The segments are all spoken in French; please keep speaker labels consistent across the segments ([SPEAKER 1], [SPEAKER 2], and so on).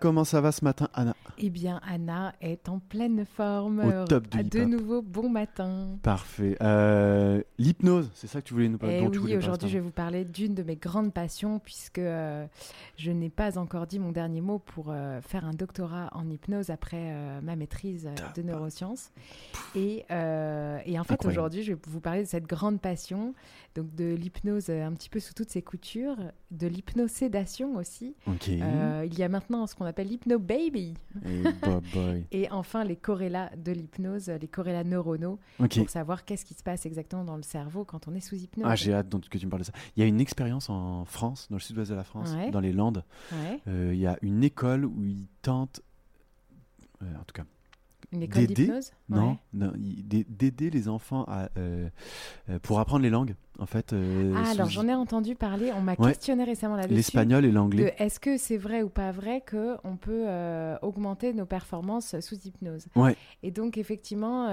[SPEAKER 1] Comment ça va ce matin, Anna
[SPEAKER 2] Eh bien, Anna est en pleine forme.
[SPEAKER 1] Au top du
[SPEAKER 2] de nouveau, bon matin.
[SPEAKER 1] Parfait. Euh, L'hypnose, c'est ça que tu voulais nous parler
[SPEAKER 2] Eh
[SPEAKER 1] dont tu
[SPEAKER 2] oui,
[SPEAKER 1] parler
[SPEAKER 2] aujourd'hui, je vais vous parler d'une de mes grandes passions, puisque euh, je n'ai pas encore dit mon dernier mot pour euh, faire un doctorat en hypnose après ma maîtrise de neurosciences. Et, et en fait, aujourd'hui, je vais vous parler de cette grande passion, donc de l'hypnose un petit peu sous toutes ses coutures, de l'hypnosédation aussi. il y a maintenant ce qu'on appelle l'hypno-baby.
[SPEAKER 1] Et boy.
[SPEAKER 2] Et enfin, les corrélats de l'hypnose, les corrélats neuronaux, pour savoir qu'est-ce qui se passe exactement dans le cerveau quand on est sous hypnose.
[SPEAKER 1] Ah, j'ai hâte donc, que tu me parles de ça. Il y a une expérience en France, dans le sud-ouest de la France,
[SPEAKER 2] Ouais.
[SPEAKER 1] dans les Landes.
[SPEAKER 2] Ouais.
[SPEAKER 1] Euh, Il y a une école où ils tentent, euh, en tout cas,
[SPEAKER 2] Une école
[SPEAKER 1] D'aider
[SPEAKER 2] d'hypnose?
[SPEAKER 1] Non,
[SPEAKER 2] Ouais.
[SPEAKER 1] d'aider les enfants à, euh, euh, pour apprendre les langues, en fait. euh,
[SPEAKER 2] Ah, alors j'en ai entendu parler, on m'a
[SPEAKER 1] Ouais.
[SPEAKER 2] questionné récemment là-dessus.
[SPEAKER 1] l'espagnol et l'anglais.
[SPEAKER 2] Est-ce que c'est vrai ou pas vrai qu'on peut euh, augmenter nos performances sous hypnose
[SPEAKER 1] Ouais.
[SPEAKER 2] Et donc, effectivement.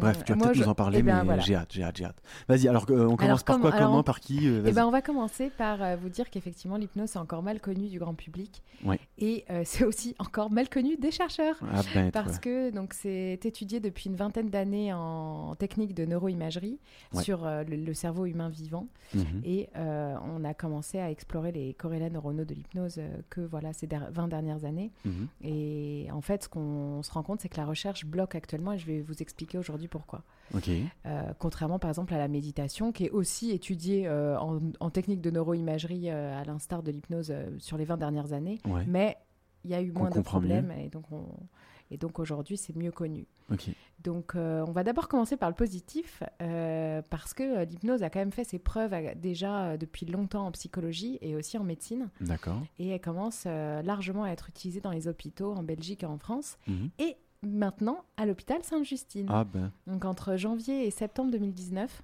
[SPEAKER 1] Bref, tu vas peut-être
[SPEAKER 2] je-
[SPEAKER 1] nous en parler,
[SPEAKER 2] eh ben,
[SPEAKER 1] mais
[SPEAKER 2] voilà.
[SPEAKER 1] j'ai hâte, j'ai hâte, j'ai hâte. Vas-y, alors on commence
[SPEAKER 2] Alors,
[SPEAKER 1] par quoi, comment,
[SPEAKER 2] on-
[SPEAKER 1] par qui
[SPEAKER 2] Eh ben, on va commencer par vous dire qu'effectivement, l'hypnose est encore mal connue du grand public.
[SPEAKER 1] Ouais.
[SPEAKER 2] Et c'est aussi encore mal connu des chercheurs.
[SPEAKER 1] Ah ben,
[SPEAKER 2] Parce que donc c'est étudié depuis une vingtaine d'années en technique de neuroimagerie
[SPEAKER 1] Ouais.
[SPEAKER 2] sur euh, le, le cerveau humain vivant
[SPEAKER 1] Mhm.
[SPEAKER 2] et euh, on a commencé à explorer les corrélats neuronaux de l'hypnose euh, que voilà ces der- 20 dernières années
[SPEAKER 1] Mhm.
[SPEAKER 2] et en fait ce qu'on se rend compte c'est que la recherche bloque actuellement et je vais vous expliquer aujourd'hui pourquoi
[SPEAKER 1] Ok.
[SPEAKER 2] Euh, contrairement par exemple à la méditation qui est aussi étudiée en, en technique de neuroimagerie à l'instar de l'hypnose sur les 20 dernières années
[SPEAKER 1] Ouais.
[SPEAKER 2] mais il y a eu moins de
[SPEAKER 1] comprend mieux.
[SPEAKER 2] problèmes et donc on- et donc aujourd'hui c'est mieux connu donc, euh, on va d'abord commencer par le positif, euh, parce que euh, l'hypnose a quand même fait ses preuves déjà depuis longtemps en psychologie et aussi en médecine,
[SPEAKER 1] D'accord.
[SPEAKER 2] et elle commence euh, largement à être utilisée dans les hôpitaux en Belgique et en France,
[SPEAKER 1] Mhm.
[SPEAKER 2] et maintenant à l'hôpital Sainte-Justine.
[SPEAKER 1] Ah ben.
[SPEAKER 2] Donc, entre janvier et septembre 2019,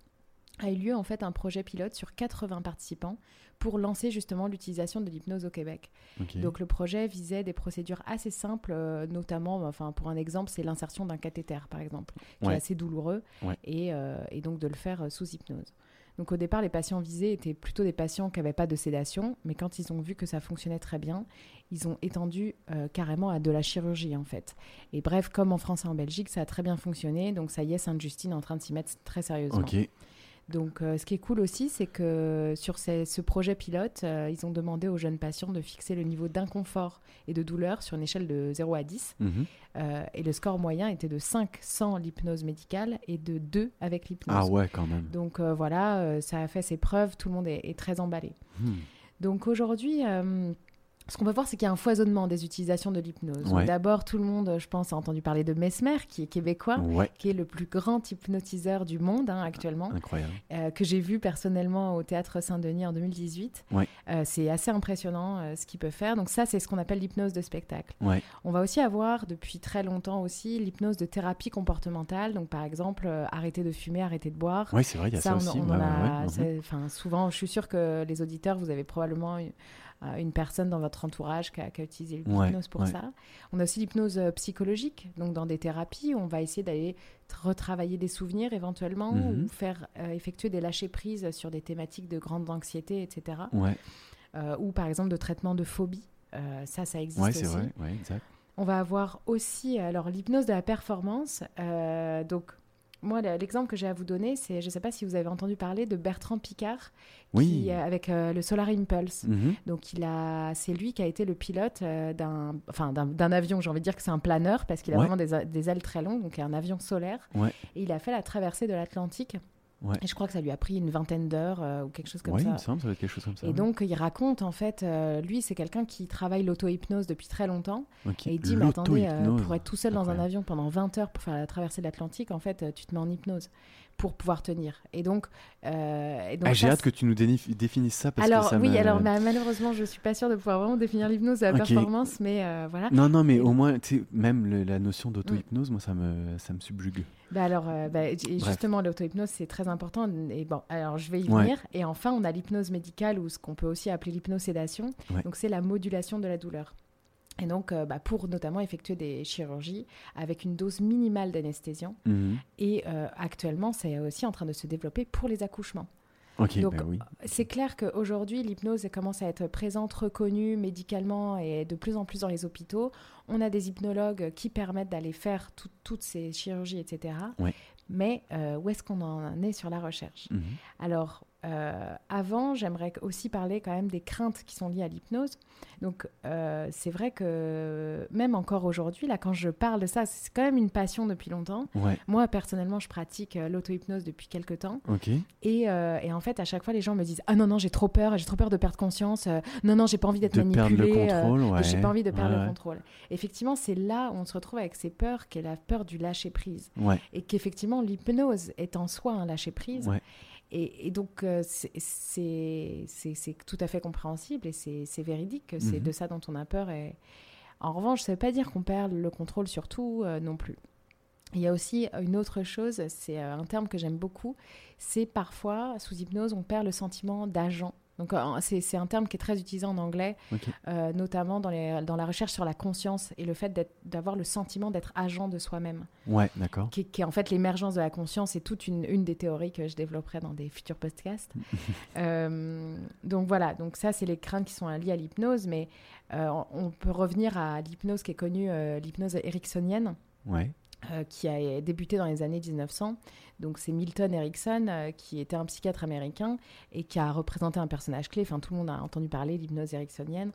[SPEAKER 2] a eu lieu en fait un projet pilote sur 80 participants pour lancer justement l'utilisation de l'hypnose au Québec. Donc le projet visait des procédures assez simples, euh, notamment, enfin pour un exemple, c'est l'insertion d'un cathéter par exemple, qui
[SPEAKER 1] Ouais.
[SPEAKER 2] est assez douloureux,
[SPEAKER 1] Ouais.
[SPEAKER 2] et, euh, et donc de le faire euh, sous hypnose. Donc au départ, les patients visés étaient plutôt des patients qui n'avaient pas de sédation, mais quand ils ont vu que ça fonctionnait très bien, ils ont étendu euh, carrément à de la chirurgie en fait. Et bref, comme en France et en Belgique, ça a très bien fonctionné, donc ça y est, Sainte-Justine est en train de s'y mettre très sérieusement. Donc, euh, ce qui est cool aussi, c'est que sur ces- ce projet pilote, euh, ils ont demandé aux jeunes patients de fixer le niveau d'inconfort et de douleur sur une échelle de 0 à 10.
[SPEAKER 1] Mhm.
[SPEAKER 2] Euh, et le score moyen était de 5 sans l'hypnose médicale et de 2 avec l'hypnose.
[SPEAKER 1] Ah ouais, quand même.
[SPEAKER 2] Donc voilà, ça a fait ses preuves, tout le monde est, est très emballé.
[SPEAKER 1] Hmm.
[SPEAKER 2] Donc aujourd'hui, ce qu'on peut voir, c'est qu'il y a un foisonnement des utilisations de l'hypnose.
[SPEAKER 1] Ouais.
[SPEAKER 2] D'abord, tout le monde, je pense, a entendu parler de Mesmer, qui est québécois,
[SPEAKER 1] Ouais.
[SPEAKER 2] qui est le plus grand hypnotiseur du monde hein, actuellement
[SPEAKER 1] Incroyable.
[SPEAKER 2] euh, que j'ai vu personnellement au théâtre Saint-Denis en 2018.
[SPEAKER 1] Ouais.
[SPEAKER 2] Euh, c'est assez impressionnant euh, ce qu'il peut faire. Donc ça, c'est ce qu'on appelle l'hypnose de spectacle. On va aussi avoir depuis très longtemps aussi l'hypnose de thérapie comportementale. Donc par exemple, arrêter de fumer, arrêter de boire.
[SPEAKER 1] Ouais, c'est vrai, il y a ça,
[SPEAKER 2] on,
[SPEAKER 1] aussi.
[SPEAKER 2] on a.
[SPEAKER 1] Mhm.
[SPEAKER 2] enfin, souvent, je suis sûre que les auditeurs, vous avez probablement une, une personne dans votre entourage qui a, qui a utilisé l'hypnose
[SPEAKER 1] Ouais,
[SPEAKER 2] pour
[SPEAKER 1] ouais.
[SPEAKER 2] ça. On a aussi l'hypnose euh, psychologique, donc dans des thérapies, on va essayer d'aller retravailler des souvenirs éventuellement
[SPEAKER 1] Mhm.
[SPEAKER 2] ou faire euh, effectuer des lâchers prises sur des thématiques de grande anxiété, etc.
[SPEAKER 1] Ouais,
[SPEAKER 2] Euh, ou par exemple de traitement de phobie. Euh, ça, ça existe aussi.
[SPEAKER 1] vrai. Exact.
[SPEAKER 2] On va avoir aussi alors l'hypnose de la performance. Euh, donc moi, le- l'exemple que j'ai à vous donner, c'est, je ne sais pas si vous avez entendu parler de Bertrand Picard,
[SPEAKER 1] Oui.
[SPEAKER 2] qui, euh, avec euh, le Solar Impulse.
[SPEAKER 1] Mhm.
[SPEAKER 2] Donc il a, c'est lui qui a été le pilote euh, d'un, enfin d'un, avion. J'ai envie de dire que c'est un planeur parce qu'il a
[SPEAKER 1] Ouais.
[SPEAKER 2] vraiment des, ailes très longues, donc un avion solaire.
[SPEAKER 1] Ouais.
[SPEAKER 2] Et il a fait la traversée de l'Atlantique.
[SPEAKER 1] Ouais.
[SPEAKER 2] Et je crois que ça lui a pris une vingtaine d'heures euh, ou quelque chose comme
[SPEAKER 1] Ouais, il
[SPEAKER 2] ça.
[SPEAKER 1] me semble, ça doit être quelque chose comme ça.
[SPEAKER 2] Et
[SPEAKER 1] ouais.
[SPEAKER 2] donc, il raconte, en fait, euh, lui, c'est quelqu'un qui travaille l'auto-hypnose depuis très longtemps. Et il dit, mais attendez, euh, pour être tout seul dans un avion pendant 20 heures pour faire la traversée de l'Atlantique, en fait, tu te mets en hypnose pour pouvoir tenir. Et donc, euh, et donc
[SPEAKER 1] Ah, J'ai hâte que tu nous déni- définisses ça parce
[SPEAKER 2] alors
[SPEAKER 1] que ça
[SPEAKER 2] oui, alors bah, malheureusement, je suis pas sûre de pouvoir vraiment définir l'hypnose de la performance, mais euh, voilà.
[SPEAKER 1] Non, non, mais
[SPEAKER 2] Et-
[SPEAKER 1] au moins, même le- la notion
[SPEAKER 2] Mm.
[SPEAKER 1] d'auto-hypnose, moi, ça me, ça me subjugue.
[SPEAKER 2] Bah alors, euh, bah, justement, l'auto-hypnose, c'est très important. Et bon, alors je vais y
[SPEAKER 1] Ouais.
[SPEAKER 2] venir. Et enfin, on a l'hypnose médicale ou ce qu'on peut aussi appeler l'hypnosédation.
[SPEAKER 1] Ouais.
[SPEAKER 2] Donc, c'est la modulation de la douleur. Et donc, euh, bah, pour notamment effectuer des chirurgies avec une dose minimale d'anesthésiant.
[SPEAKER 1] Mhm.
[SPEAKER 2] Et euh, actuellement, c'est aussi en train de se développer pour les accouchements.
[SPEAKER 1] Ok,
[SPEAKER 2] Donc,
[SPEAKER 1] bah oui.
[SPEAKER 2] C'est clair qu'aujourd'hui, l'hypnose commence à être présente, reconnue médicalement et de plus en plus dans les hôpitaux. On a des hypnologues qui permettent d'aller faire tout- toutes ces chirurgies, etc.
[SPEAKER 1] Ouais.
[SPEAKER 2] Mais euh, où est-ce qu'on en est sur la recherche?
[SPEAKER 1] Mhm.
[SPEAKER 2] Alors, euh, avant, j'aimerais aussi parler quand même des craintes qui sont liées à l'hypnose. Donc, euh, c'est vrai que même encore aujourd'hui, là, quand je parle de ça, c'est quand même une passion depuis longtemps.
[SPEAKER 1] Ouais,
[SPEAKER 2] Moi, personnellement, je pratique euh, l'auto-hypnose depuis quelques temps. Et, euh, et en fait, à chaque fois, les gens me disent Ah non, non, j'ai trop peur, j'ai trop peur de perdre conscience. non, non, j'ai pas envie d'être
[SPEAKER 1] contrôle, ouais.
[SPEAKER 2] J'ai pas envie de perdre
[SPEAKER 1] Ouais,
[SPEAKER 2] le contrôle. Effectivement, c'est là où on se retrouve avec ces peurs, qui est la peur du lâcher prise. Et qu'effectivement, l'hypnose est en soi un lâcher prise. Et, et donc, euh, c'est- tout à fait compréhensible et c'est véridique. que C'est
[SPEAKER 1] Mhm.
[SPEAKER 2] de ça dont on a peur. Et... En revanche, ça ne veut pas dire qu'on perd le contrôle sur tout euh, non plus. Il y a aussi une autre chose, c'est euh, un terme que j'aime beaucoup, c'est parfois, sous hypnose, on perd le sentiment d'agent. Donc, euh, c'est un terme qui est très utilisé en anglais, euh, notamment dans, les, dans la recherche sur la conscience et le fait d'avoir le sentiment d'être agent de soi-même
[SPEAKER 1] Ouais, d'accord.
[SPEAKER 2] qui, qui est en fait l'émergence de la conscience et toute une, une des théories que je développerai dans des futurs podcasts. Euh, donc voilà, donc ça c'est les craintes qui sont liées à l'hypnose, mais euh, on peut revenir à l'hypnose qui est connue, l'hypnose ericksonienne,
[SPEAKER 1] Ouais.
[SPEAKER 2] Euh, qui a débuté dans les années 1900. Donc c'est Milton Erickson, euh, qui était un psychiatre américain et qui a représenté un personnage clé. Enfin, tout le monde a entendu parler l'hypnose ericksonienne.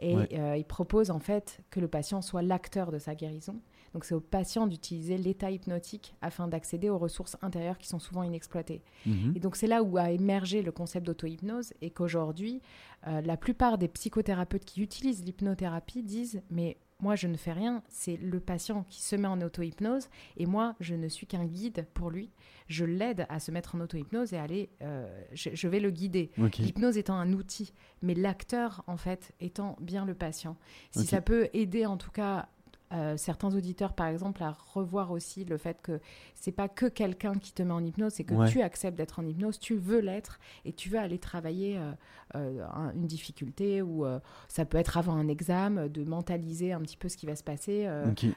[SPEAKER 2] Et
[SPEAKER 1] Ouais.
[SPEAKER 2] euh, il propose en fait que le patient soit l'acteur de sa guérison. Donc c'est au patient d'utiliser l'état hypnotique afin d'accéder aux ressources intérieures qui sont souvent inexploitées.
[SPEAKER 1] Mhm.
[SPEAKER 2] Et donc c'est là où a émergé le concept d'auto-hypnose et qu'aujourd'hui, la plupart des psychothérapeutes qui utilisent l'hypnothérapie disent mais moi je ne fais rien, c'est le patient qui se met en auto-hypnose et moi je ne suis qu'un guide pour lui. Je l'aide à se mettre en auto-hypnose et aller, euh, je, je vais le guider. L'hypnose étant un outil, mais l'acteur en fait étant bien le patient. Si ça peut aider en tout cas euh, certains auditeurs, par exemple, à revoir aussi le fait que c'est pas que quelqu'un qui te met en hypnose, c'est que
[SPEAKER 1] Ouais.
[SPEAKER 2] tu acceptes d'être en hypnose, tu veux l'être et tu veux aller travailler euh, euh, un- une difficulté ou ça peut être avant un examen, de mentaliser un petit peu ce qui va se passer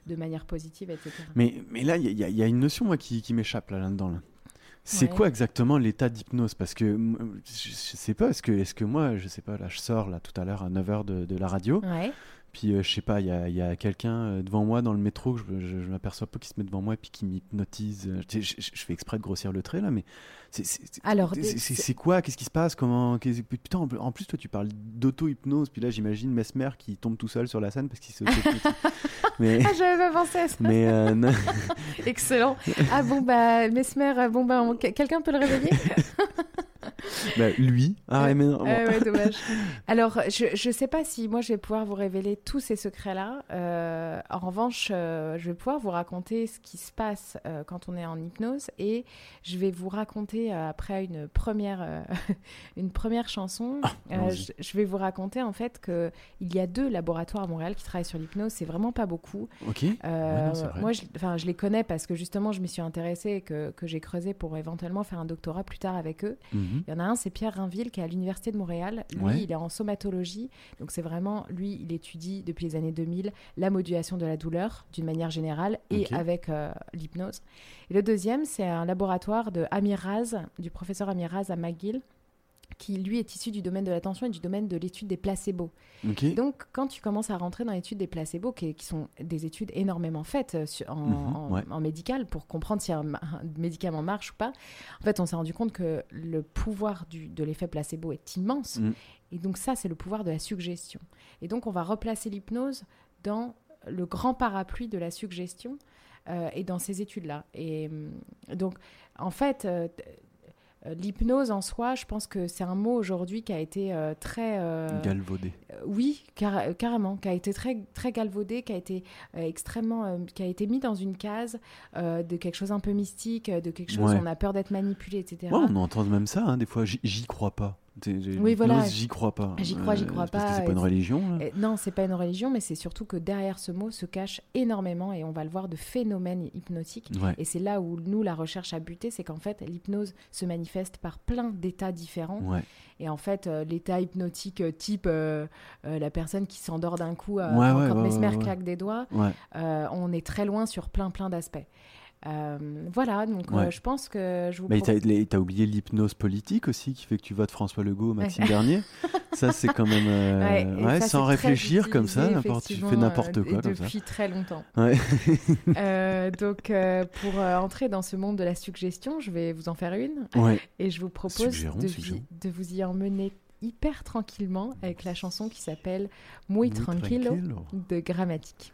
[SPEAKER 2] de manière positive, etc.
[SPEAKER 1] Mais, mais là, il y, a- il y a une notion moi, qui, qui m'échappe là, là-dedans. Là. C'est
[SPEAKER 2] Ouais.
[SPEAKER 1] quoi exactement l'état d'hypnose? Parce que je, sais pas, est-ce que, est que moi, je sais pas, là, je sors là tout à l'heure à 9h de, de la radio,
[SPEAKER 2] Ouais.
[SPEAKER 1] Puis euh, je sais pas, il y a, il y a quelqu'un euh, devant moi dans le métro, que je, je, je m'aperçois pas qui se met devant moi et puis qui m'hypnotise. Euh, Je, fais exprès de grossir le trait là, mais c'est-
[SPEAKER 2] Alors,
[SPEAKER 1] c'est- quoi? Qu'est-ce qui se passe? Comment Putain, en plus- toi, tu parles d'auto-hypnose, puis là, j'imagine Mesmer qui tombe tout seul sur la scène parce qu'il se. mais.
[SPEAKER 2] Ah, j'avais pas pensé à ça.
[SPEAKER 1] Mais euh.
[SPEAKER 2] Excellent. Ah bon, bah, Mesmer, euh, bon, bah, on- quelqu'un peut le réveiller?
[SPEAKER 1] Bah, lui. Ah, mais non.
[SPEAKER 2] Ah ouais, dommage. Alors, je ne sais pas si moi je vais pouvoir vous révéler tous ces secrets-là. Euh, en revanche, euh, je vais pouvoir vous raconter ce qui se passe euh, quand on est en hypnose et je vais vous raconter euh, après une première, euh, une première chanson.
[SPEAKER 1] Ah,
[SPEAKER 2] euh, je, je vais vous raconter en fait que il y a deux laboratoires à Montréal qui travaillent sur l'hypnose. C'est vraiment pas beaucoup.
[SPEAKER 1] Ok.
[SPEAKER 2] Euh,
[SPEAKER 1] Ouais, non,
[SPEAKER 2] moi, je, enfin, je les connais parce que justement, je m'y suis intéressée et que, que j'ai creusé pour éventuellement faire un doctorat plus tard avec eux.
[SPEAKER 1] Mhm.
[SPEAKER 2] Il y en a un, c'est Pierre Rainville, qui est à l'Université de Montréal. Lui,
[SPEAKER 1] Ouais.
[SPEAKER 2] il est en somatologie. Donc, c'est vraiment, lui, il étudie depuis les années 2000 la modulation de la douleur d'une manière générale et avec euh, l'hypnose. Et le deuxième, c'est un laboratoire de Amiraz, du professeur Amiraz à McGill, qui, lui, est issu du domaine de l'attention et du domaine de l'étude des placebos. Donc, quand tu commences à rentrer dans l'étude des placebos, qui, qui sont des études énormément faites euh,
[SPEAKER 1] Mhm,
[SPEAKER 2] en-
[SPEAKER 1] ouais.
[SPEAKER 2] en médical pour comprendre si un, médicament marche ou pas, en fait, on s'est rendu compte que le pouvoir du- de l'effet placebo est immense.
[SPEAKER 1] Mhm.
[SPEAKER 2] Et donc, ça, c'est le pouvoir de la suggestion. Et donc, on va replacer l'hypnose dans le grand parapluie de la suggestion euh, et dans ces études-là. Et hum, donc, en fait, euh, l'hypnose en soi, je pense que c'est un mot aujourd'hui qui a été euh, très... euh,
[SPEAKER 1] Galvaudé.
[SPEAKER 2] euh, Oui, car- euh, carrément, qui a été très, très galvaudé, qui a été euh, extrêmement, euh, qui a été mis dans une case euh, de quelque chose un peu mystique, euh, de quelque chose
[SPEAKER 1] Ouais.
[SPEAKER 2] où on a peur d'être manipulé, etc.
[SPEAKER 1] Ouais, on entend même ça, hein, des fois. J'y crois pas.
[SPEAKER 2] Oui, voilà.
[SPEAKER 1] J'y crois pas.
[SPEAKER 2] J'y crois, j'y crois
[SPEAKER 1] c'est Parce que
[SPEAKER 2] pas,
[SPEAKER 1] c'est pas une religion. là.
[SPEAKER 2] Et non, c'est pas une religion, mais c'est surtout que derrière ce mot se cache énormément, et on va le voir, de phénomènes hypnotiques.
[SPEAKER 1] Ouais.
[SPEAKER 2] Et c'est là où nous, la recherche a buté, c'est qu'en fait, l'hypnose se manifeste par plein d'états différents.
[SPEAKER 1] Ouais.
[SPEAKER 2] Et en fait, euh, l'état hypnotique euh, type euh, euh, la personne qui s'endort d'un coup euh, quand, Mesmer claque des doigts, euh, on est très loin sur plein plein d'aspects. Euh, voilà, donc
[SPEAKER 1] Ouais.
[SPEAKER 2] euh, je pense que je vous
[SPEAKER 1] Mais
[SPEAKER 2] propose-
[SPEAKER 1] t'as t'as oublié l'hypnose politique aussi, qui fait que tu votes François Legault, Maxime Bernier? Ça, c'est quand même. euh,
[SPEAKER 2] Ouais,
[SPEAKER 1] ouais,
[SPEAKER 2] ça,
[SPEAKER 1] sans réfléchir comme ça, tu fais n'importe
[SPEAKER 2] euh,
[SPEAKER 1] quoi comme ça.
[SPEAKER 2] depuis très longtemps.
[SPEAKER 1] Ouais.
[SPEAKER 2] Donc, pour entrer dans ce monde de la suggestion, je vais vous en faire une
[SPEAKER 1] Ouais.
[SPEAKER 2] et je vous propose
[SPEAKER 1] Suggérons,
[SPEAKER 2] de,
[SPEAKER 1] suggérons.
[SPEAKER 2] vi- de vous y emmener hyper tranquillement avec la chanson qui s'appelle Muy
[SPEAKER 1] Muy
[SPEAKER 2] Tranquilo
[SPEAKER 1] tranquilo.
[SPEAKER 2] de Grammatique.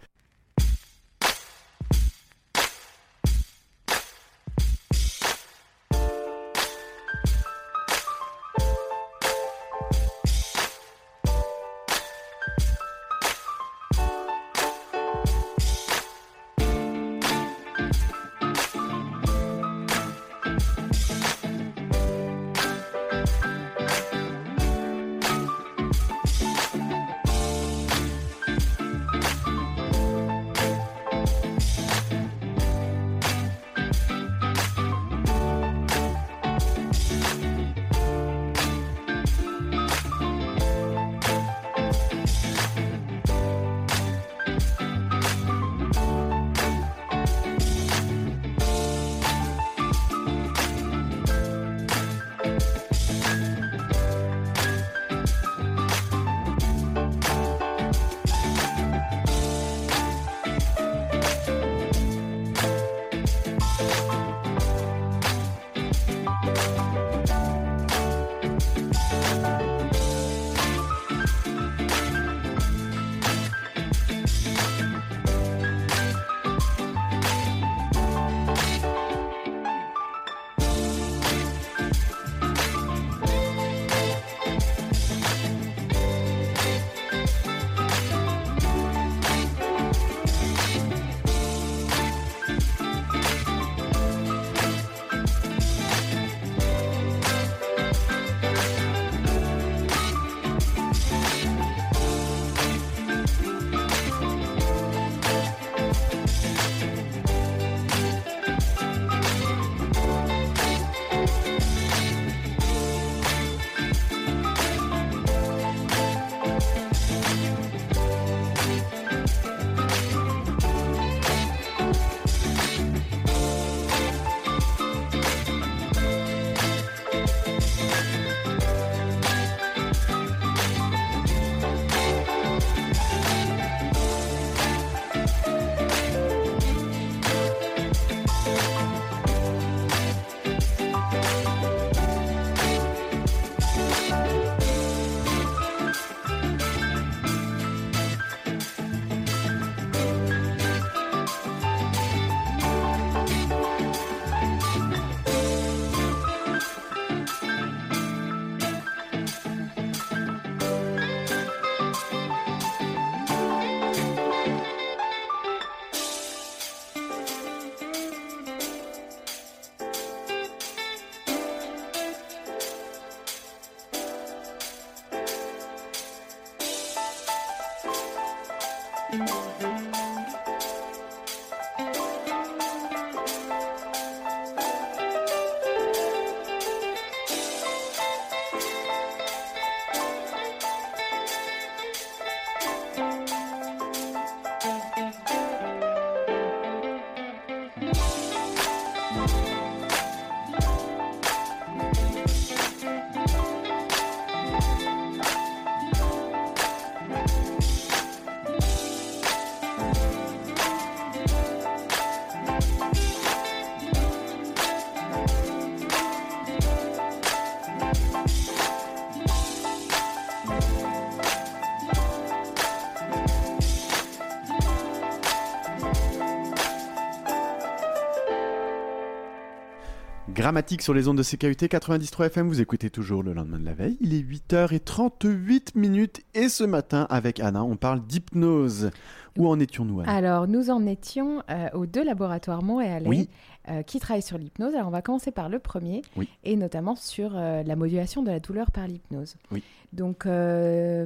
[SPEAKER 1] Grammatique sur les ondes de CKUT 93 FM, vous écoutez toujours le lendemain de la veille. Il est 8h38 minutes et ce matin avec Anna, on parle d'hypnose. Où en étions-nous
[SPEAKER 2] Alors, nous en étions euh, aux deux laboratoires montréalais
[SPEAKER 1] Oui.
[SPEAKER 2] euh, qui travaillent sur l'hypnose. Alors, on va commencer par le premier,
[SPEAKER 1] Oui.
[SPEAKER 2] et notamment sur euh, la modulation de la douleur par l'hypnose.
[SPEAKER 1] Oui.
[SPEAKER 2] Donc, euh,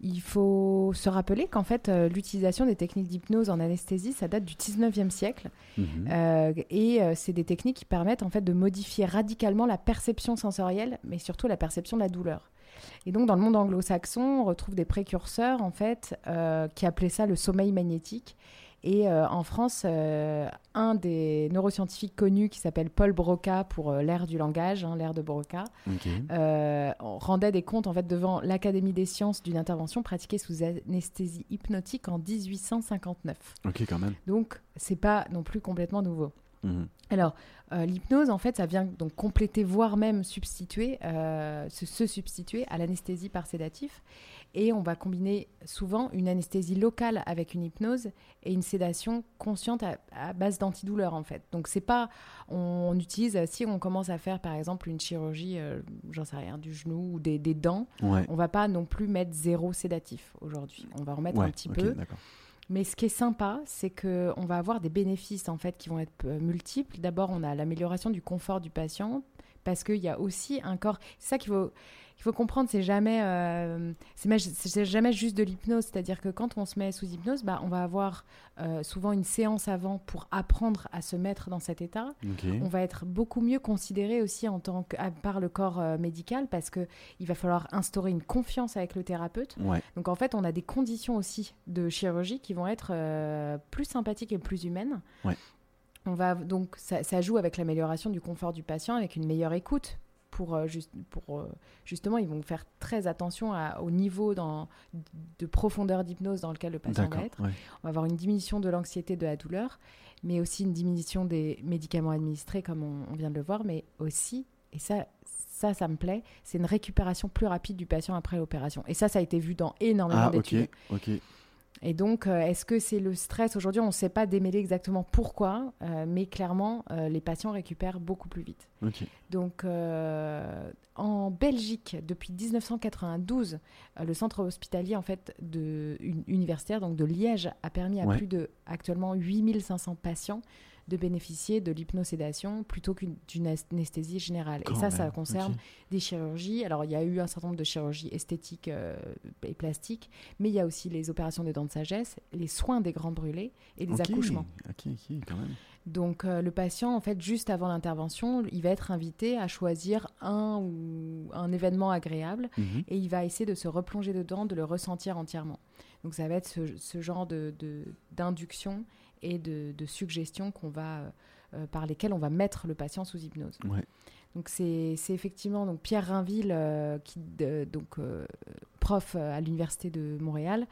[SPEAKER 2] il faut se rappeler qu'en fait, l'utilisation des techniques d'hypnose en anesthésie, ça date du 19e siècle.
[SPEAKER 1] Mhm.
[SPEAKER 2] Et c'est des techniques qui permettent en fait de modifier radicalement la perception sensorielle, mais surtout la perception de la douleur. Et donc dans le monde anglo-saxon, on retrouve des précurseurs en fait euh, qui appelaient ça le sommeil magnétique. Et euh, en France, euh, un des neuroscientifiques connus qui s'appelle Paul Broca pour euh, l'ère du langage, hein, l'ère de Broca, rendait des comptes en fait devant l'Académie des sciences d'une intervention pratiquée sous anesthésie hypnotique en 1859.
[SPEAKER 1] Ok, quand même.
[SPEAKER 2] Donc, c'est pas non plus complètement nouveau.
[SPEAKER 1] Mhm.
[SPEAKER 2] Alors, euh, l'hypnose, en fait, ça vient donc compléter, voire même substituer, euh, se, se substituer à l'anesthésie par sédatif. Et on va combiner souvent une anesthésie locale avec une hypnose et une sédation consciente à, à base d'antidouleur, en fait. Donc, c'est pas. On, on utilise, si on commence à faire, par exemple, une chirurgie, euh, j'en sais rien, du genou ou des, des dents,
[SPEAKER 1] Ouais.
[SPEAKER 2] on va pas non plus mettre zéro sédatif aujourd'hui. On va en mettre
[SPEAKER 1] Ouais,
[SPEAKER 2] un petit peu. Mais ce qui est sympa, c'est que on va avoir des bénéfices en fait qui vont être euh, multiples. D'abord, on a l'amélioration du confort du patient parce qu'il y a aussi un corps. C'est ça qu'il faut qu'il faut comprendre. C'est jamais euh, c'est ma- c'est jamais juste de l'hypnose. C'est-à-dire que quand on se met sous hypnose, bah, on va avoir euh, souvent une séance avant pour apprendre à se mettre dans cet état. On va être beaucoup mieux considéré aussi en tant que à- par le corps euh, médical parce que il va falloir instaurer une confiance avec le thérapeute.
[SPEAKER 1] Ouais.
[SPEAKER 2] Donc en fait, on a des conditions aussi de chirurgie qui vont être euh, plus sympathiques et plus humaines.
[SPEAKER 1] Ouais.
[SPEAKER 2] On va donc ça, ça joue avec l'amélioration du confort du patient, avec une meilleure écoute. Pour, euh, juste, pour euh, justement, ils vont faire très attention à- au niveau dans, de profondeur d'hypnose dans lequel le patient va être.
[SPEAKER 1] ouais.
[SPEAKER 2] On va avoir une diminution de l'anxiété, de la douleur, mais aussi une diminution des médicaments administrés, comme on, on vient de le voir, mais aussi, et ça, ça, ça me plaît, c'est une récupération plus rapide du patient après l'opération. Et ça, ça a été vu dans énormément
[SPEAKER 1] Ah,
[SPEAKER 2] d'études. Et donc, euh, est-ce que c'est le stress Aujourd'hui, on ne sait pas démêler exactement pourquoi, euh, mais clairement, euh, les patients récupèrent beaucoup plus vite. Donc, euh, en Belgique, depuis 1992, euh, le centre hospitalier en fait de une- universitaire, donc de Liège, a permis à
[SPEAKER 1] Ouais.
[SPEAKER 2] plus de actuellement 8500 patients de bénéficier de l'hypnosédation plutôt qu'une anesthésie générale.
[SPEAKER 1] Quand
[SPEAKER 2] et ça, ça concerne des chirurgies. Alors, il y a eu un certain nombre de chirurgies esthétiques euh, et plastiques, mais il y a aussi les opérations de dents de sagesse, les soins des grands brûlés et les accouchements.
[SPEAKER 1] Quand même.
[SPEAKER 2] Donc euh, le patient, en fait, juste avant l'intervention, il va être invité à choisir un ou un événement agréable
[SPEAKER 1] Mhm.
[SPEAKER 2] et il va essayer de se replonger dedans, de le ressentir entièrement. Donc ça va être ce, ce genre de- d'induction et de, de suggestion qu'on va euh, par lesquelles on va mettre le patient sous hypnose.
[SPEAKER 1] Ouais.
[SPEAKER 2] Donc c'est effectivement donc Pierre Rainville, euh, qui de- donc euh, prof à l'université de Montréal,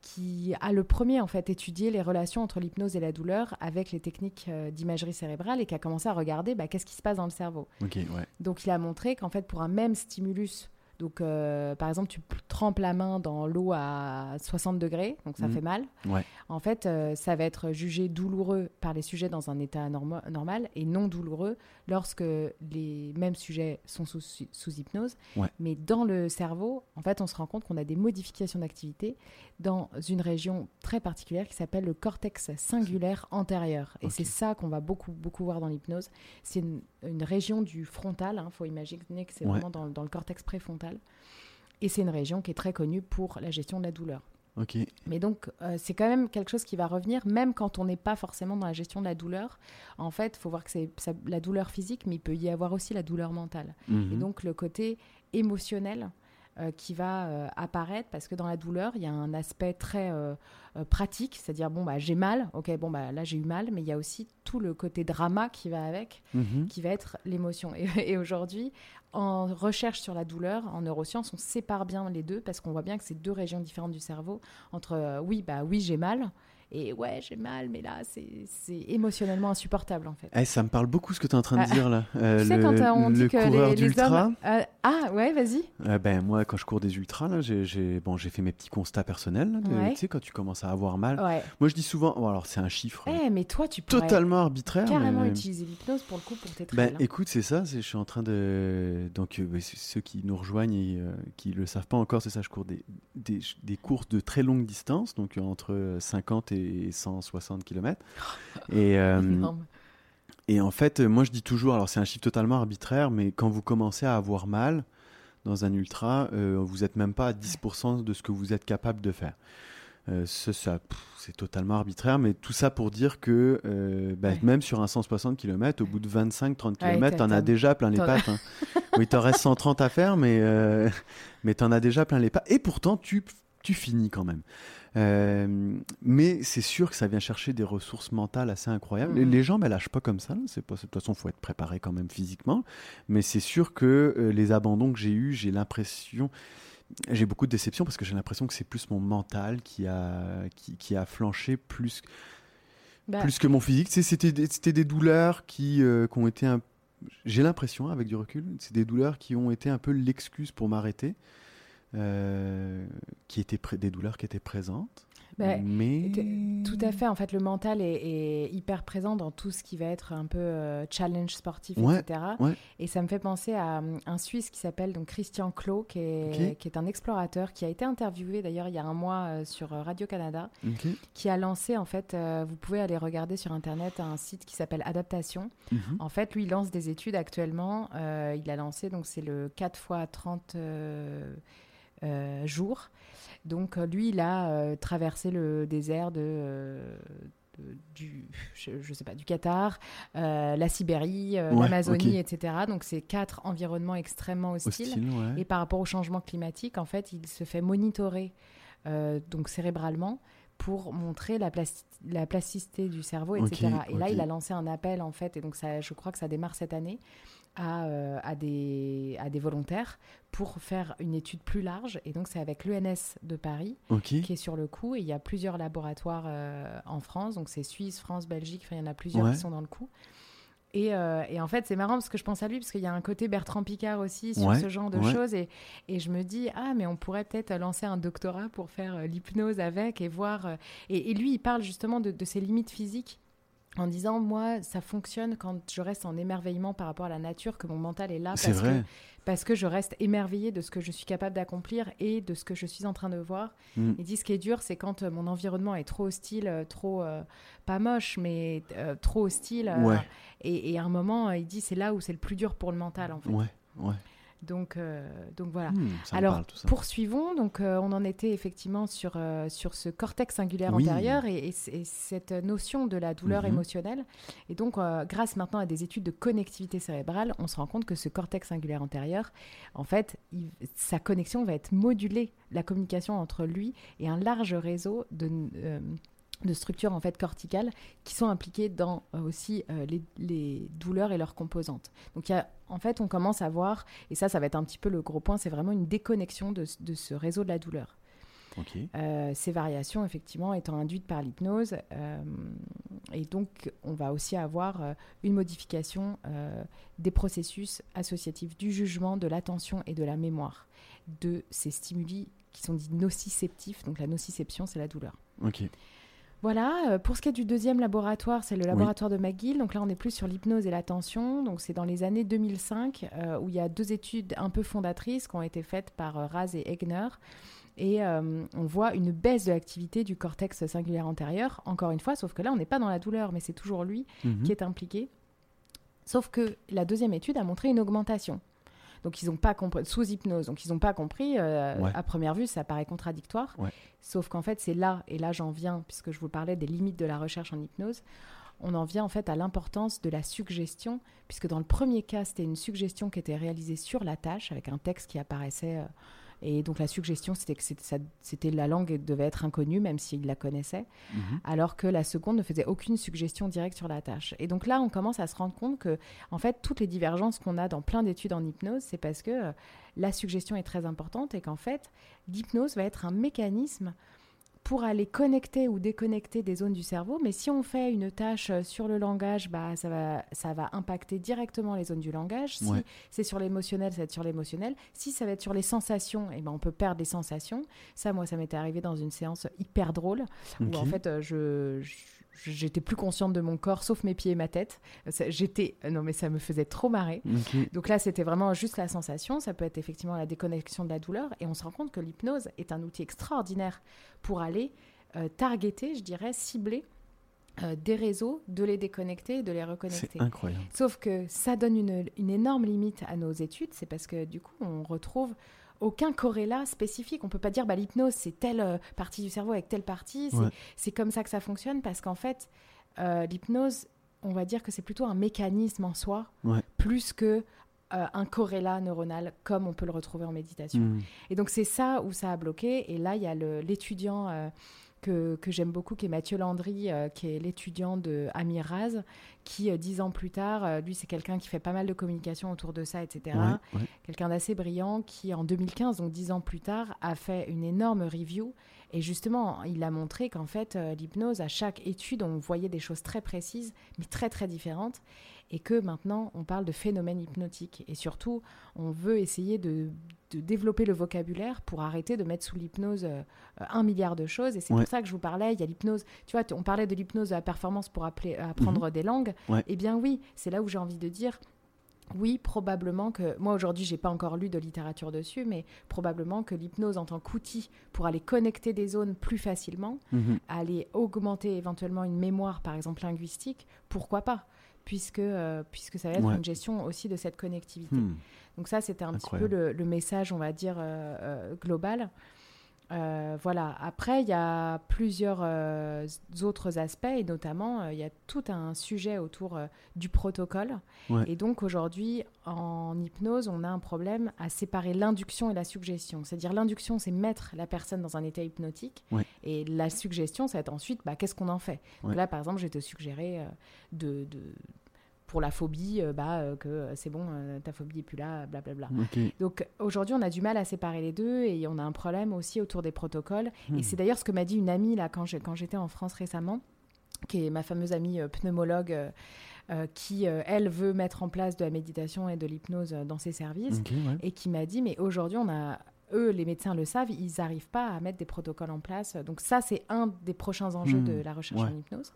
[SPEAKER 2] qui a le premier en fait étudié les relations entre l'hypnose et la douleur avec les techniques euh, d'imagerie cérébrale et qui a commencé à regarder bah, qu'est-ce qui se passe dans le cerveau.
[SPEAKER 1] Ouais.
[SPEAKER 2] Donc il a montré qu'en fait pour un même stimulus, donc euh, par exemple tu trempes la main dans l'eau à 60 degrés, donc ça
[SPEAKER 1] Mhm.
[SPEAKER 2] fait mal.
[SPEAKER 1] Ouais.
[SPEAKER 2] En fait, euh, ça va être jugé douloureux par les sujets dans un état norma- normal et non douloureux lorsque les mêmes sujets sont sous, sous hypnose.
[SPEAKER 1] Ouais.
[SPEAKER 2] Mais dans le cerveau, en fait, on se rend compte qu'on a des modifications d'activité dans une région très particulière qui s'appelle le cortex singulaire antérieur. Et c'est ça qu'on va beaucoup, beaucoup voir dans l'hypnose. C'est une, une région du frontal. Il faut imaginer que c'est
[SPEAKER 1] Ouais.
[SPEAKER 2] vraiment dans, dans le cortex préfrontal. Et c'est une région qui est très connue pour la gestion de la douleur. Mais donc, euh, c'est quand même quelque chose qui va revenir, même quand on n'est pas forcément dans la gestion de la douleur. En fait, il faut voir que c'est la douleur physique, mais il peut y avoir aussi la douleur mentale. Et
[SPEAKER 1] Mhm.
[SPEAKER 2] donc, le côté émotionnel euh, qui va euh, apparaître, parce que dans la douleur, il y a un aspect très euh, pratique, c'est-à-dire, bon, bah, j'ai mal, ok, bon, bah, là, j'ai eu mal, mais il y a aussi tout le côté drama qui va avec,
[SPEAKER 1] Mhm.
[SPEAKER 2] qui va être l'émotion. Et, et aujourd'hui, en recherche sur la douleur, en neurosciences, on sépare bien les deux parce qu'on voit bien que c'est deux régions différentes du cerveau. Entre oui, bah oui, j'ai mal et ouais, j'ai mal, mais là, c'est émotionnellement insupportable en fait.
[SPEAKER 1] Eh, ça me parle beaucoup ce que tu es en train de
[SPEAKER 2] Ah,
[SPEAKER 1] dire là. Euh,
[SPEAKER 2] tu sais,
[SPEAKER 1] le,
[SPEAKER 2] quand euh, on dit
[SPEAKER 1] le
[SPEAKER 2] que
[SPEAKER 1] coureur
[SPEAKER 2] les, les hommes. euh, ah, ouais, vas-y.
[SPEAKER 1] Euh, ben moi quand je cours des ultras là, j'ai bon fait mes petits constats personnels. là, de-
[SPEAKER 2] Ouais.
[SPEAKER 1] Tu sais quand tu commences à avoir mal.
[SPEAKER 2] Ouais.
[SPEAKER 1] Moi je dis souvent, bon, alors c'est un chiffre
[SPEAKER 2] Eh, mais toi, tu pourrais
[SPEAKER 1] totalement arbitraire.
[SPEAKER 2] carrément
[SPEAKER 1] mais-
[SPEAKER 2] utiliser l'hypnose pour le coup pour tes
[SPEAKER 1] Ben,
[SPEAKER 2] trails. hein.
[SPEAKER 1] écoute, c'est ça, je suis en train de... Donc, euh, ben, ceux qui nous rejoignent et euh, qui le savent pas encore, c'est ça, je cours des, des, des courses de très longue distance, donc euh, entre 50 et 160 km. Et, euh, et en fait, euh, moi je dis toujours, alors c'est un chiffre totalement arbitraire, mais quand vous commencez à avoir mal dans un ultra, euh, vous n'êtes même pas à 10% de ce que vous êtes capable de faire. Euh, ce- ça, c'est totalement arbitraire, mais tout ça pour dire que euh, bah,
[SPEAKER 2] Ouais.
[SPEAKER 1] même sur un 160 km, au bout de 25-30
[SPEAKER 2] Ouais,
[SPEAKER 1] km,
[SPEAKER 2] t'as-
[SPEAKER 1] t'en as déjà plein les pattes. hein. oui, t'en restes 130 à faire, mais, mais t'en as déjà plein les pattes. Et pourtant, tu, tu finis quand même. Euh, mais c'est sûr que ça vient chercher des ressources mentales assez incroyables. Les gens ne lâchent pas comme ça. C'est pas, de toute façon, il faut être préparé quand même physiquement. Mais c'est sûr que euh, les abandons que j'ai eus, j'ai l'impression. J'ai beaucoup de déception parce que j'ai l'impression que c'est plus mon mental qui a, qui, qui a flanché plus,
[SPEAKER 2] Bah,
[SPEAKER 1] plus que mon physique. Tu sais, C'était des, c'était des douleurs qui, euh, qui ont été un j'ai l'impression, avec du recul, c'est des douleurs qui ont été un peu l'excuse pour m'arrêter, euh, qui étaient des douleurs qui étaient présentes.
[SPEAKER 2] Bah,
[SPEAKER 1] mais
[SPEAKER 2] Tout à fait. En fait, le mental est, est hyper présent dans tout ce qui va être un peu euh, challenge sportif,
[SPEAKER 1] Ouais,
[SPEAKER 2] etc.
[SPEAKER 1] ouais.
[SPEAKER 2] Et ça me fait penser à um, un Suisse qui s'appelle donc Christian Clot, qui est,
[SPEAKER 1] Ok.
[SPEAKER 2] qui est un explorateur, qui a été interviewé d'ailleurs il y a un mois euh, sur euh, Radio Canada, qui a lancé en fait, euh, vous pouvez aller regarder sur internet un site qui s'appelle Adaptation.
[SPEAKER 1] Mhm.
[SPEAKER 2] En fait, lui, il lance des études actuellement. Euh, il a lancé, donc c'est le 4 fois 30 euh, euh, jours. Donc, euh, lui, il a euh, traversé le désert de. euh, du, je, je sais pas, du Qatar, euh, la Sibérie, euh,
[SPEAKER 1] Ouais,
[SPEAKER 2] l'Amazonie, etc. Donc, c'est quatre environnements extrêmement hostiles.
[SPEAKER 1] Hostile, ouais.
[SPEAKER 2] Et par rapport au changement climatique, en fait, il se fait monitorer euh, donc cérébralement pour montrer la, plasti- la plasticité du cerveau, etc. Et là, il a lancé un appel, en fait, et donc ça, je crois que ça démarre cette année, à, euh, à, des, à des volontaires pour faire une étude plus large. Et donc, c'est avec l'ENS de Paris qui est sur le coup. Et il y a plusieurs laboratoires euh, en France, donc c'est Suisse, France, Belgique, enfin, il y en a plusieurs
[SPEAKER 1] Ouais.
[SPEAKER 2] qui sont dans le coup. Et, euh, et en fait, c'est marrant parce que je pense à lui, parce qu'il y a un côté Bertrand Picard aussi sur
[SPEAKER 1] Ouais,
[SPEAKER 2] ce genre de
[SPEAKER 1] ouais.
[SPEAKER 2] choses. Et, et je me dis, ah, mais on pourrait peut-être lancer un doctorat pour faire l'hypnose avec et voir. et, et lui, il parle justement de, de ses limites physiques en disant, moi, ça fonctionne quand je reste en émerveillement par rapport à la nature, que mon mental est là.
[SPEAKER 1] C'est
[SPEAKER 2] parce que
[SPEAKER 1] vrai.
[SPEAKER 2] parce que je reste émerveillée de ce que je suis capable d'accomplir et de ce que je suis en train de voir.
[SPEAKER 1] Mm.
[SPEAKER 2] Il dit ce qui est dur, c'est quand euh, mon environnement est trop hostile, euh, trop euh, pas moche, mais euh, trop hostile. euh,
[SPEAKER 1] Ouais.
[SPEAKER 2] et, et à un moment, il dit c'est là où c'est le plus dur pour le mental en fait.
[SPEAKER 1] Ouais. Ouais.
[SPEAKER 2] Donc, euh, donc voilà.
[SPEAKER 1] Hmm,
[SPEAKER 2] Alors,
[SPEAKER 1] parle.
[SPEAKER 2] Poursuivons. Donc, euh, on en était effectivement sur, euh, sur ce cortex singulaire
[SPEAKER 1] Oui.
[SPEAKER 2] antérieur et, et c- et cette notion de la douleur
[SPEAKER 1] Mhm.
[SPEAKER 2] émotionnelle. Et donc, grâce maintenant à des études de connectivité cérébrale, on se rend compte que ce cortex singulaire antérieur, en fait, il- sa connexion va être modulée, la communication entre lui et un large réseau de. De structures en fait corticales qui sont impliquées dans euh, aussi euh, les, les douleurs et leurs composantes. Donc il y a, en fait on commence à voir, et ça ça va être un petit peu le gros point, c'est vraiment une déconnexion de, de ce réseau de la douleur. Euh, ces variations, effectivement, étant induites par l'hypnose. et donc, on va aussi avoir une modification des processus associatifs du jugement, de l'attention et de la mémoire de ces stimuli qui sont dits nociceptifs. Donc, la nociception, c'est la douleur.
[SPEAKER 1] Ok.
[SPEAKER 2] Voilà, euh, pour ce qui est du deuxième laboratoire, c'est le laboratoire de McGill. Donc là, on est plus sur l'hypnose et l'attention. Donc c'est dans les années 2005 euh, où il y a deux études un peu fondatrices qui ont été faites par euh, Raz et Egner. Et euh, on voit une baisse de l'activité du cortex singulaire antérieur, encore une fois, sauf que là, on n'est pas dans la douleur, mais c'est toujours lui
[SPEAKER 1] Mhm.
[SPEAKER 2] qui est impliqué. Sauf que la deuxième étude a montré une augmentation. Donc ils n'ont pas compris, sous hypnose, donc ils n'ont pas compris. euh,
[SPEAKER 1] Ouais.
[SPEAKER 2] À première vue, ça paraît contradictoire.
[SPEAKER 1] Ouais.
[SPEAKER 2] Sauf qu'en fait, c'est là, et là j'en viens, puisque je vous parlais des limites de la recherche en hypnose, on en vient en fait à l'importance de la suggestion, puisque dans le premier cas, c'était une suggestion qui était réalisée sur la tâche, avec un texte qui apparaissait. euh, et donc la suggestion, c'était que c'était la langue devait être inconnue, même s'il la connaissait
[SPEAKER 1] Mhm.
[SPEAKER 2] alors que la seconde ne faisait aucune suggestion directe sur la tâche. Et donc là, on commence à se rendre compte que, en fait, toutes les divergences qu'on a dans plein d'études en hypnose, c'est parce que euh, la suggestion est très importante et qu'en fait, l'hypnose va être un mécanisme pour aller connecter ou déconnecter des zones du cerveau. Mais si on fait une tâche euh, sur le langage, bah, ça, va, ça va impacter directement les zones du langage. Si
[SPEAKER 1] Ouais.
[SPEAKER 2] c'est sur l'émotionnel, ça va être sur l'émotionnel. Si ça va être sur les sensations, eh ben, on peut perdre les sensations. Ça, moi, ça m'était arrivé dans une séance hyper drôle où en fait euh, je, je- j'étais plus consciente de mon corps sauf mes pieds et ma tête. Euh, J'étais euh, non mais ça me faisait trop marrer. Donc là c'était vraiment juste la sensation, ça peut être effectivement la déconnexion de la douleur et on se rend compte que l'hypnose est un outil extraordinaire pour aller euh, targeter, je dirais, cibler euh, des réseaux, de les déconnecter et de les reconnecter.
[SPEAKER 1] C'est incroyable.
[SPEAKER 2] Sauf que ça donne une, une énorme limite à nos études, c'est parce que du coup, on retrouve aucun corrélat spécifique. On peut pas dire bah, l'hypnose, c'est telle euh, partie du cerveau avec telle partie, c'est
[SPEAKER 1] Ouais.
[SPEAKER 2] comme ça que ça fonctionne, parce qu'en fait, euh, l'hypnose, on va dire que c'est plutôt un mécanisme en soi,
[SPEAKER 1] Ouais.
[SPEAKER 2] plus que euh, un corrélat neuronal comme on peut le retrouver en méditation.
[SPEAKER 1] Hmm.
[SPEAKER 2] Et donc c'est ça où ça a bloqué. Et là, il y a l'étudiant que, que j'aime beaucoup, qui est Mathieu Landry, euh, qui est l'étudiant de Amir Raz, qui euh, dix ans plus tard, euh, lui c'est quelqu'un qui fait pas mal de communication autour de ça, etc.
[SPEAKER 1] Ouais, ouais.
[SPEAKER 2] Quelqu'un d'assez brillant qui en 2015, donc dix ans plus tard, a fait une énorme review. Et justement, il a montré qu'en fait, l'hypnose, à chaque étude, on voyait des choses très précises, mais très très différentes. Et que maintenant, on parle de phénomènes hypnotiques. Et surtout, on veut essayer de, de développer le vocabulaire pour arrêter de mettre sous l'hypnose euh, un milliard de choses. Et c'est
[SPEAKER 1] Ouais.
[SPEAKER 2] pour ça que je vous parlais, il y a l'hypnose, tu vois, on parlait de l'hypnose de la performance pour appeler- apprendre des langues.
[SPEAKER 1] Ouais.
[SPEAKER 2] Eh bien oui, c'est là où j'ai envie de dire, oui, probablement que moi aujourd'hui, j'ai pas encore lu de littérature dessus, mais probablement que l'hypnose en tant qu'outil pour aller connecter des zones plus facilement,
[SPEAKER 1] Mhm.
[SPEAKER 2] aller augmenter éventuellement une mémoire, par exemple linguistique, pourquoi pas? Puisque, euh, puisque ça va être
[SPEAKER 1] Ouais.
[SPEAKER 2] une gestion aussi de cette connectivité.
[SPEAKER 1] Hmm.
[SPEAKER 2] Donc ça, c'était un
[SPEAKER 1] Incroyable.
[SPEAKER 2] petit peu le, le message, on va dire, euh, euh, global. Euh, voilà. Après, il y a plusieurs euh, autres aspects, et notamment, euh, il y a tout un sujet autour du protocole.
[SPEAKER 1] Ouais.
[SPEAKER 2] Et donc, aujourd'hui, en hypnose, on a un problème à séparer l'induction et la suggestion. C'est-à-dire, l'induction, c'est mettre la personne dans un état hypnotique.
[SPEAKER 1] Ouais.
[SPEAKER 2] Et la suggestion, ça va être ensuite, bah, qu'est-ce qu'on en fait? Donc. Là, par exemple, je vais te suggérer de... de pour la phobie, euh, bah, euh, que euh, c'est bon, ta phobie est plus là, blablabla. Donc aujourd'hui, on a du mal à séparer les deux et on a un problème aussi autour des protocoles.
[SPEAKER 1] Hmm.
[SPEAKER 2] Et c'est d'ailleurs ce que m'a dit une amie là quand j'étais en France récemment, qui est ma fameuse amie pneumologue. euh, qui, euh, elle, veut mettre en place de la méditation et de l'hypnose euh, dans ses services,
[SPEAKER 1] ouais.
[SPEAKER 2] et qui m'a dit, mais aujourd'hui, on a, eux, les médecins le savent, ils n'arrivent pas à mettre des protocoles en place. Donc ça, c'est un des prochains enjeux
[SPEAKER 1] Hmm,
[SPEAKER 2] de la recherche
[SPEAKER 1] ouais.
[SPEAKER 2] en hypnose.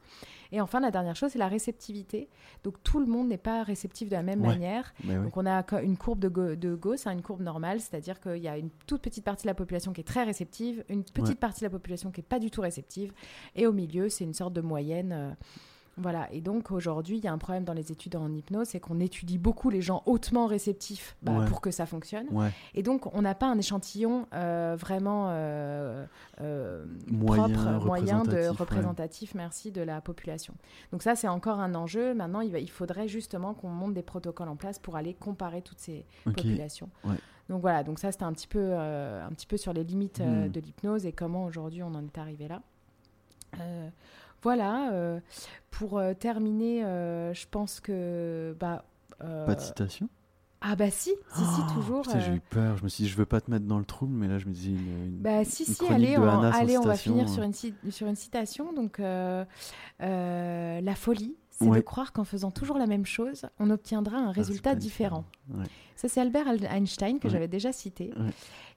[SPEAKER 2] Et enfin, la dernière chose, c'est la réceptivité. Donc tout le monde n'est pas réceptif de la même
[SPEAKER 1] Ouais.
[SPEAKER 2] manière.
[SPEAKER 1] Bah ouais.
[SPEAKER 2] Donc on a une courbe de, Go- de Gauss, hein, une courbe normale, c'est-à-dire qu'il y a une toute petite partie de la population qui est très réceptive, une petite partie de la population qui est pas du tout réceptive, et au milieu, c'est une sorte de moyenne. euh, voilà, et donc aujourd'hui, il y a un problème dans les études en hypnose, c'est qu'on étudie beaucoup les gens hautement réceptifs bah,
[SPEAKER 1] Ouais.
[SPEAKER 2] pour que ça fonctionne.
[SPEAKER 1] Ouais.
[SPEAKER 2] Et donc, on n'a pas un échantillon euh, vraiment euh, euh,
[SPEAKER 1] Moyen,
[SPEAKER 2] propre, moyen de
[SPEAKER 1] représentatif, ouais.
[SPEAKER 2] merci, de la population. Donc ça, c'est encore un enjeu. Maintenant, il, va- il faudrait justement qu'on monte des protocoles en place pour aller comparer toutes ces populations. Donc voilà, donc ça, c'était un, petit peu, un petit peu sur les limites
[SPEAKER 1] Hmm.
[SPEAKER 2] de l'hypnose et comment aujourd'hui on en est arrivé là. Voilà, euh, pour euh, terminer, euh, je pense que... Bah,
[SPEAKER 1] Pas de citation?
[SPEAKER 2] Ah bah si, si, si,
[SPEAKER 1] Oh,
[SPEAKER 2] toujours.
[SPEAKER 1] putain, J'ai eu peur. Je me suis dit, je veux pas te mettre dans le trouble, mais là, je me dis. Une, une-
[SPEAKER 2] Bah si,
[SPEAKER 1] une
[SPEAKER 2] si, allez, on, allez, va finir sur une, sur une citation. Donc, euh, euh, la folie, c'est de croire qu'en faisant toujours la même chose, on obtiendra un
[SPEAKER 1] Ah,
[SPEAKER 2] résultat différent.
[SPEAKER 1] Ouais.
[SPEAKER 2] Ça, c'est Albert Al- Einstein que
[SPEAKER 1] Ouais.
[SPEAKER 2] j'avais déjà cité.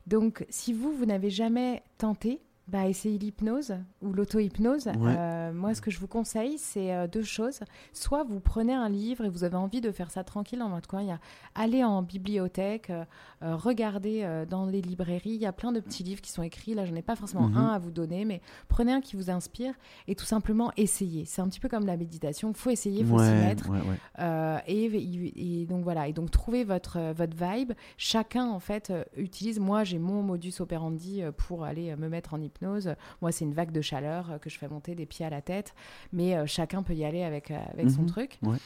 [SPEAKER 2] Donc, si vous, vous n'avez jamais tenté, bah, essayez l'hypnose ou l'auto-hypnose.
[SPEAKER 1] Ouais.
[SPEAKER 2] Euh, moi, ce que je vous conseille, c'est euh, deux choses. Soit vous prenez un livre et vous avez envie de faire ça tranquille dans votre coin. Il y a, allez en bibliothèque, euh, euh, regardez euh, dans les librairies. Il y a plein de petits livres qui sont écrits. Là, je n'ai pas forcément
[SPEAKER 1] Mhm.
[SPEAKER 2] un à vous donner, mais prenez un qui vous inspire et tout simplement essayez. C'est un petit peu comme la méditation. Il faut essayer, il faut s'y
[SPEAKER 1] Ouais,
[SPEAKER 2] mettre.
[SPEAKER 1] ouais,
[SPEAKER 2] et, et donc voilà, et donc trouver votre, votre vibe. Chacun en fait utilise. Moi, j'ai mon modus operandi pour aller me mettre en hypnose. Moi, c'est une vague de chaleur euh, que je fais monter des pieds à la tête, mais euh, chacun peut y aller avec, euh, avec son
[SPEAKER 1] Mhm.
[SPEAKER 2] truc.
[SPEAKER 1] Ouais.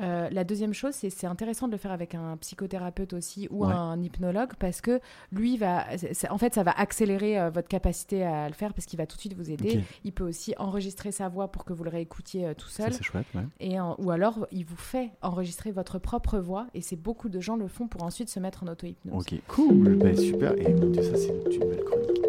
[SPEAKER 2] Euh, la deuxième chose, c'est c'est intéressant de le faire avec un psychothérapeute aussi ou
[SPEAKER 1] Ouais.
[SPEAKER 2] un hypnologue parce que lui va, en fait, ça va accélérer euh, votre capacité à le faire parce qu'il va tout de suite vous aider. Il peut aussi enregistrer sa voix pour que vous le réécoutiez euh, tout seul.
[SPEAKER 1] c'est chouette, ouais.
[SPEAKER 2] Et ou alors, il vous fait enregistrer votre propre voix, et c'est beaucoup de gens le font pour ensuite se mettre en auto-hypnose.
[SPEAKER 1] Ok, cool. Ben, super. Et ça, c'est une belle chronique.